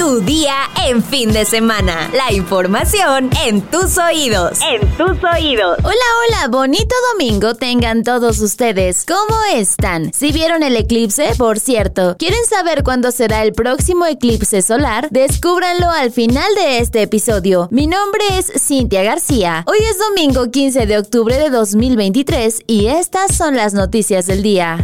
Tu día en fin de semana. La información en tus oídos. En tus oídos. Hola, hola, bonito domingo tengan todos ustedes. ¿Cómo están? Si vieron el eclipse, por cierto, ¿quieren saber cuándo será el próximo eclipse solar? Descúbranlo al final de este episodio. Mi nombre es Cintia García. Hoy es domingo 15 de octubre de 2023 y estas son las noticias del día.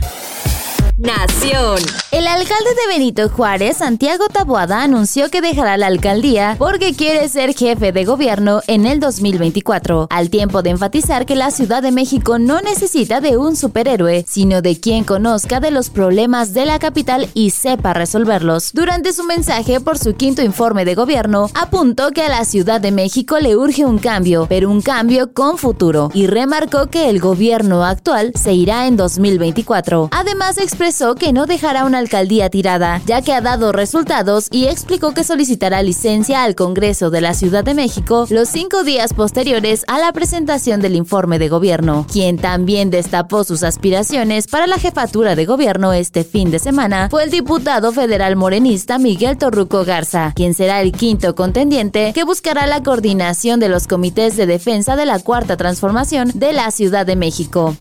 Nación. El alcalde de Benito Juárez, Santiago Taboada, anunció que dejará la alcaldía porque quiere ser jefe de gobierno en el 2024, al tiempo de enfatizar que la Ciudad de México no necesita de un superhéroe, sino de quien conozca de los problemas de la capital y sepa resolverlos. Durante su mensaje por su quinto informe de gobierno, apuntó que a la Ciudad de México le urge un cambio, pero un cambio con futuro, y remarcó que el gobierno actual se irá en 2024. Además, expresó que no dejará una alcaldía tirada, ya que ha dado resultados y explicó que solicitará licencia al Congreso de la Ciudad de México los cinco días posteriores a la presentación del informe de gobierno. Quien también destapó sus aspiraciones para la jefatura de gobierno este fin de semana fue el diputado federal morenista Miguel Torruco Garza, quien será el quinto contendiente que buscará la coordinación de los comités de defensa de la Cuarta Transformación de la Ciudad de México.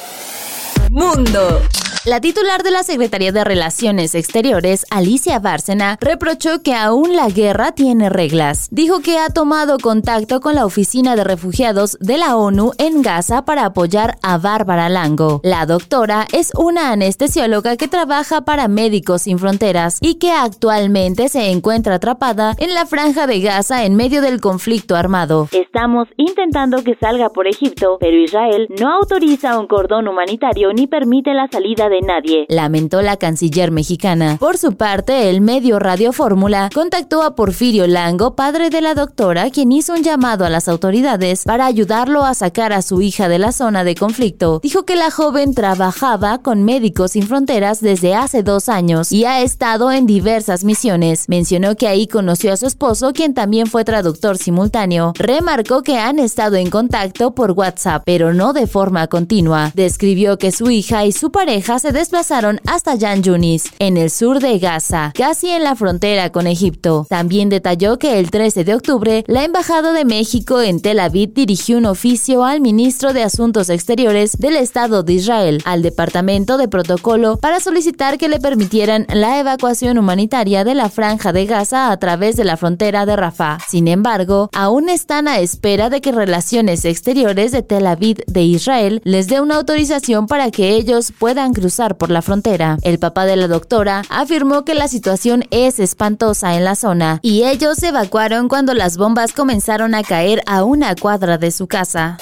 Mundo. La titular de la Secretaría de Relaciones Exteriores, Alicia Bárcena, reprochó que aún la guerra tiene reglas. Dijo que ha tomado contacto con la Oficina de Refugiados de la ONU en Gaza para apoyar a Bárbara Lango. La doctora es una anestesióloga que trabaja para Médicos Sin Fronteras y que actualmente se encuentra atrapada en la franja de Gaza en medio del conflicto armado. Estamos intentando que salga por Egipto, pero Israel no autoriza un cordón humanitario ni permite la salida de nadie, lamentó la canciller mexicana. Por su parte, el medio Radio Fórmula contactó a Porfirio Lango, padre de la doctora, quien hizo un llamado a las autoridades para ayudarlo a sacar a su hija de la zona de conflicto. Dijo que la joven trabajaba con Médicos Sin Fronteras desde hace dos años y ha estado en diversas misiones. Mencionó que ahí conoció a su esposo, quien también fue traductor simultáneo. Remarcó que han estado en contacto por WhatsApp, pero no de forma continua. Describió que su hija y su pareja se desplazaron hasta Yan Yunis, en el sur de Gaza, casi en la frontera con Egipto. También detalló que el 13 de octubre, la Embajada de México en Tel Aviv dirigió un oficio al ministro de Asuntos Exteriores del Estado de Israel, al Departamento de Protocolo, para solicitar que le permitieran la evacuación humanitaria de la franja de Gaza a través de la frontera de Rafah. Sin embargo, aún están a espera de que Relaciones Exteriores de Tel Aviv de Israel les dé una autorización para que ellos puedan cruzar por la frontera. El papá de la doctora afirmó que la situación es espantosa en la zona y ellos se evacuaron cuando las bombas comenzaron a caer a una cuadra de su casa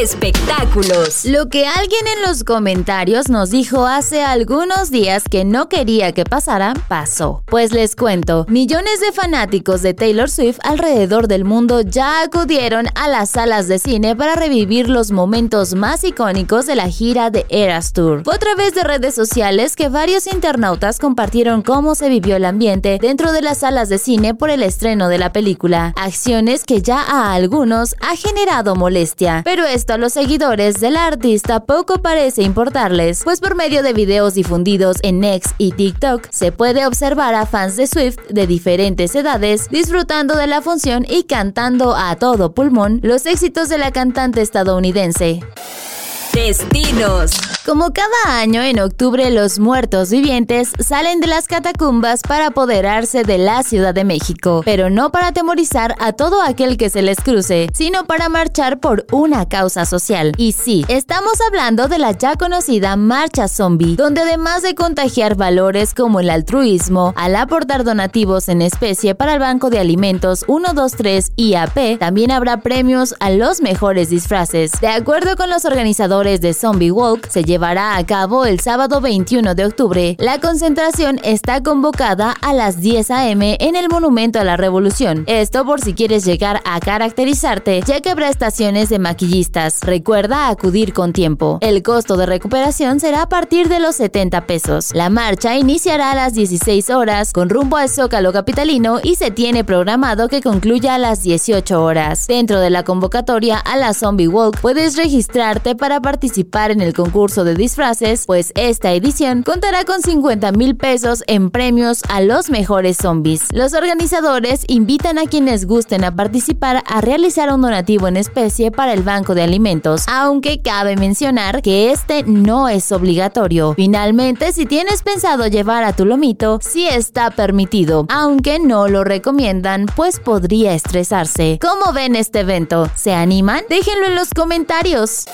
espectáculos. Lo que alguien en los comentarios nos dijo hace algunos días que no quería que pasara, pasó. Pues les cuento, millones de fanáticos de Taylor Swift alrededor del mundo ya acudieron a las salas de cine para revivir los momentos más icónicos de la gira de Eras Tour. Fue a través de redes sociales que varios internautas compartieron cómo se vivió el ambiente dentro de las salas de cine por el estreno de la película, acciones que ya a algunos ha generado molestia, pero es a los seguidores del artista poco parece importarles, pues por medio de videos difundidos en Next y TikTok se puede observar a fans de Swift de diferentes edades disfrutando de la función y cantando a todo pulmón los éxitos de la cantante estadounidense. Destinos. Como cada año en octubre los muertos vivientes salen de las catacumbas para apoderarse de la Ciudad de México, pero no para atemorizar a todo aquel que se les cruce, sino para marchar por una causa social. Y sí, estamos hablando de la ya conocida Marcha Zombie, donde además de contagiar valores como el altruismo, al aportar donativos en especie para el Banco de Alimentos 123 IAP, también habrá premios a los mejores disfraces. De acuerdo con los organizadores de Zombie Walk se llevará a cabo el sábado 21 de octubre. La concentración está convocada a las 10 a.m. en el Monumento a la Revolución. Esto por si quieres llegar a caracterizarte, ya que habrá estaciones de maquillistas. Recuerda acudir con tiempo. El costo de recuperación será a partir de los 70 pesos. La marcha iniciará a las 16 horas con rumbo al Zócalo Capitalino y se tiene programado que concluya a las 18 horas. Dentro de la convocatoria a la Zombie Walk puedes registrarte para participar en el concurso de disfraces, pues esta edición contará con 50 mil pesos en premios a los mejores zombies. Los organizadores invitan a quienes gusten a participar a realizar un donativo en especie para el Banco de Alimentos, aunque cabe mencionar que este no es obligatorio. Finalmente, si tienes pensado llevar a tu lomito, sí está permitido, aunque no lo recomiendan, pues podría estresarse. ¿Cómo ven este evento? ¿Se animan? Déjenlo en los comentarios.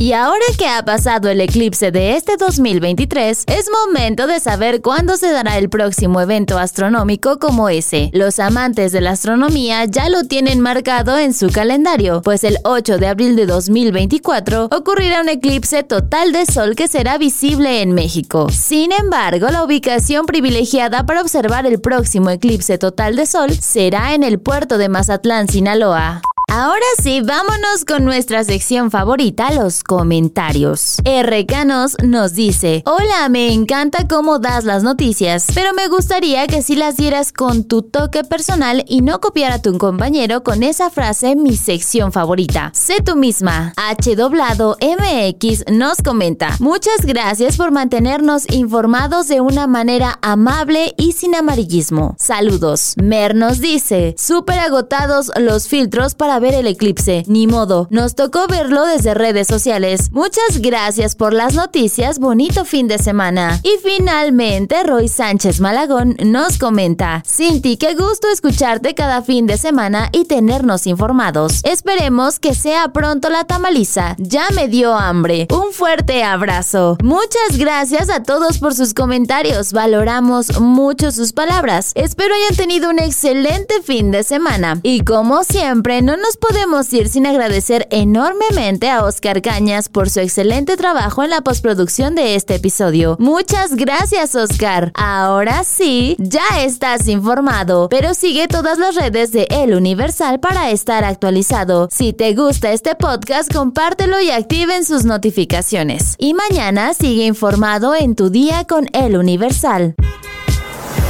Y ahora que ha pasado el eclipse de este 2023, es momento de saber cuándo se dará el próximo evento astronómico como ese. Los amantes de la astronomía ya lo tienen marcado en su calendario, pues el 8 de abril de 2024 ocurrirá un eclipse total de sol que será visible en México. Sin embargo, la ubicación privilegiada para observar el próximo eclipse total de sol será en el puerto de Mazatlán, Sinaloa. Ahora sí, vámonos con nuestra sección favorita, los comentarios. RKnos nos dice, hola, me encanta cómo das las noticias, pero me gustaría que si las dieras con tu toque personal y no copiar a tu compañero con esa frase mi sección favorita. Sé tú misma. H doblado MX nos comenta, muchas gracias por mantenernos informados de una manera amable y sin amarillismo. Saludos. Mer nos dice, súper agotados los filtros para ver el eclipse. Ni modo, nos tocó verlo desde redes sociales. Muchas gracias por las noticias, bonito fin de semana. Y finalmente, Roy Sánchez Malagón nos comenta, Cinti, qué gusto escucharte cada fin de semana y tenernos informados. Esperemos que sea pronto la tamaliza. Ya me dio hambre. Un fuerte abrazo. Muchas gracias a todos por sus comentarios. Valoramos mucho sus palabras. Espero hayan tenido un excelente fin de semana. Y como siempre, no nos podemos ir sin agradecer enormemente a Oscar Cañas por su excelente trabajo en la postproducción de este episodio. Muchas gracias, Oscar. Ahora sí, ya estás informado, pero sigue todas las redes de El Universal para estar actualizado. Si te gusta este podcast, compártelo y activen sus notificaciones. Y mañana sigue informado en tu día con El Universal.